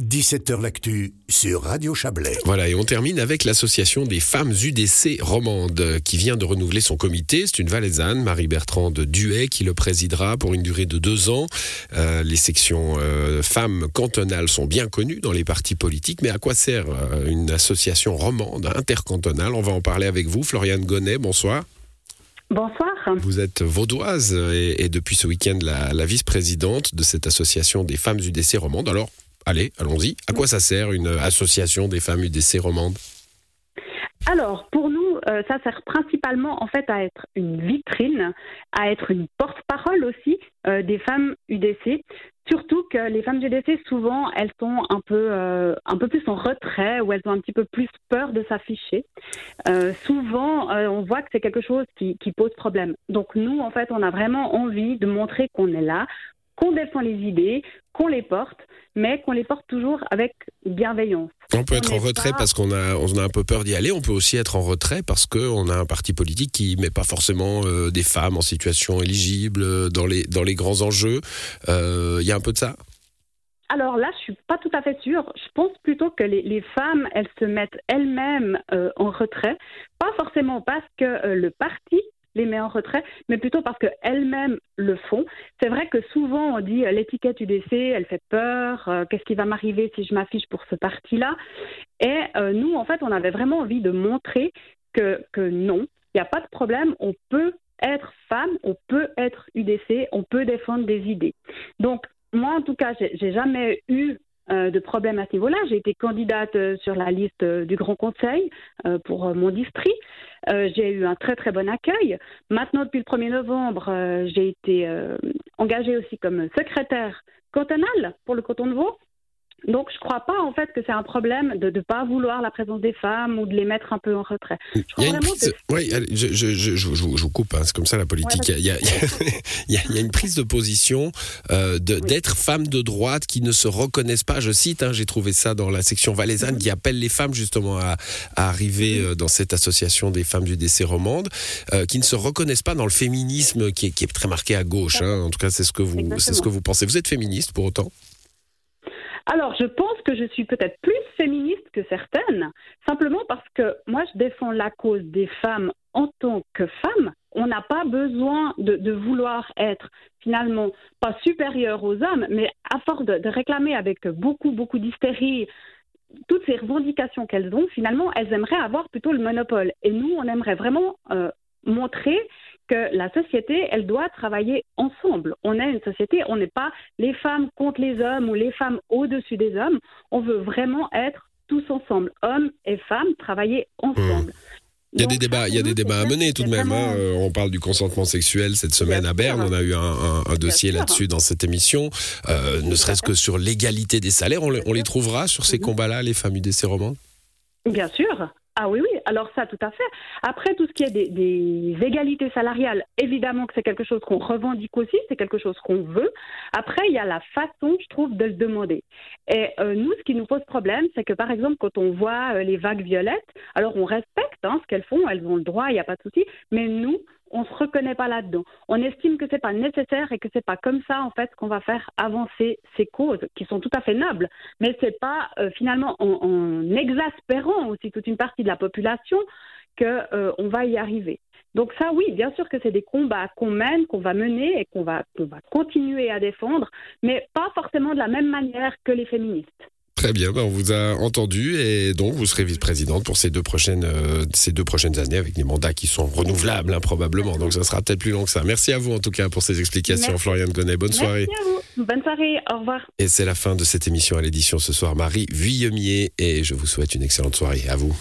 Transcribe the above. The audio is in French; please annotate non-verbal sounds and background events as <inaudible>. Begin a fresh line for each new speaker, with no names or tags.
17h L'actu sur Radio Chablais.
Voilà, et on termine avec l'association des femmes UDC romandes qui vient de renouveler son comité. C'est une valaisanne, Marie-Bertrande Duet, qui le présidera pour une durée de deux ans. Euh, les sections euh, femmes cantonales sont bien connues dans les partis politiques, mais à quoi sert euh, une association romande intercantonale? On va en parler avec vous, Floriane Gonnet, bonsoir.
Bonsoir.
Vous êtes vaudoise et, et depuis ce week-end la, la vice-présidente de cette association des femmes UDC romandes. Alors, allez, allons-y. À quoi ça sert une association des femmes UDC romandes
Alors, pour nous, euh, ça sert principalement en fait à être une vitrine, à être une porte-parole aussi euh, des femmes UDC. Surtout que les femmes UDC, souvent, elles sont un peu, euh, un peu plus en retrait ou elles ont un petit peu plus peur de s'afficher. Souvent, on voit que c'est quelque chose qui pose problème. Donc nous, en fait, on a vraiment envie de montrer qu'on est là, qu'on défend les idées, qu'on les porte, mais qu'on les porte toujours avec bienveillance.
On peut être en retrait
pas-
parce qu'on a, on a un peu peur d'y aller. On peut aussi être en retrait parce qu'on a un parti politique qui met pas forcément euh, des femmes en situation éligible euh, dans les, dans les grands enjeux. Euh, Il y a un peu de ça?
Alors là, je suis pas tout à fait sûre. Je pense plutôt que les, les femmes, elles se mettent elles-mêmes euh, en retrait, pas forcément parce que euh, le parti les met en retrait, mais plutôt parce qu'elles-mêmes le font. C'est vrai que souvent on dit euh, l'étiquette UDC, elle fait peur, euh, qu'est-ce qui va m'arriver si je m'affiche pour ce parti-là? Et euh, nous, en fait, on avait vraiment envie de montrer que, que non, il n'y a pas de problème, on peut être femme, on peut être UDC, on peut défendre des idées. Donc, moi, en tout cas, j'ai jamais eu de problème à ce niveau-là. J'ai été candidate euh, sur la liste euh, du Grand Conseil euh, pour euh, mon district. Euh, j'ai eu un très très bon accueil. Maintenant, depuis le 1er novembre, euh, j'ai été euh, engagée aussi comme secrétaire cantonale pour le canton de Vaud. Donc, je ne crois pas en fait que c'est un problème de ne pas vouloir la présence des femmes ou de les mettre un peu en retrait. Je
Il
crois
y a une
vraiment
prise.
que
Oui, je, je, je, je, je vous- coupe, hein, c'est comme ça la politique.
Ouais,
il, y a, il, y a, <laughs> il, y a, il y a une prise de position euh, d'être femme de droite qui ne se reconnaissent pas. Je cite, hein, j'ai trouvé ça dans la section valaisanne qui appelle les femmes justement à, à arriver euh, dans cette association des femmes du décès romande, euh, qui ne se reconnaissent pas dans le féminisme qui est, qui est très marqué à gauche. hein. En tout cas, c'est ce que vous, c'est ce que vous pensez. Vous êtes féministe pour autant?
Alors, je pense que je suis peut-être plus féministe que certaines, simplement parce que moi, je défends la cause des femmes en tant que femmes. On n'a pas besoin de, vouloir être finalement pas supérieur aux hommes, mais à force de, de réclamer avec beaucoup, beaucoup d'hystérie toutes ces revendications qu'elles ont, finalement, elles aimeraient avoir plutôt le monopole. Et nous, on aimerait vraiment euh, montrer que la société, elle doit travailler ensemble. On est une société, on n'est pas les femmes contre les hommes ou les femmes au-dessus des hommes. On veut vraiment être tous ensemble, hommes et femmes, travailler ensemble.
Il y a des débats, il y a des débats à mener tout de même. hein. Euh, On parle du consentement sexuel cette semaine à Berne. On a eu un, un- un dossier là-dessus dans cette émission. Euh, ne serait-ce que sur l'égalité des salaires, on, les- on les trouvera sur ces
Mhm.
combats-là, les femmes UDC romandes.
Bien sûr. Ah oui, oui, alors ça, tout à fait. Après, tout ce qui est des, égalités salariales, évidemment que c'est quelque chose qu'on revendique aussi, c'est quelque chose qu'on veut. Après, il y a la façon, je trouve, de le demander. Et euh, nous, ce qui nous pose problème, c'est que, par exemple, quand on voit euh, les vagues violettes, alors on respecte hein, ce qu'elles font, elles ont le droit, il n'y a pas de souci, mais nous, on se reconnaît pas là-dedans. On estime que c'est pas nécessaire et que c'est pas comme ça, en fait, qu'on va faire avancer ces causes, qui sont tout à fait nobles mais c'est pas euh, finalement en, exaspérant aussi toute une partie de la population que euh, on va y arriver. Donc ça, oui, bien sûr que c'est des combats qu'on mène, qu'on va mener et qu'on va, qu'on va continuer à défendre, mais pas forcément de la même manière que les féministes.
Très bien, ben, on vous a entendu et donc vous serez vice-présidente pour ces deux prochaines euh, ces deux prochaines années avec des mandats qui sont renouvelables hein, probablement. Donc ça sera peut-être plus long que ça. Merci à vous en tout cas pour ces explications. Floriane Gonnet. Bonne soirée.
Merci à vous. Bonne soirée. Au revoir.
Et c'est la fin de cette émission à l'édition ce soir. Marie Vuillemier et je vous souhaite une excellente soirée. À vous.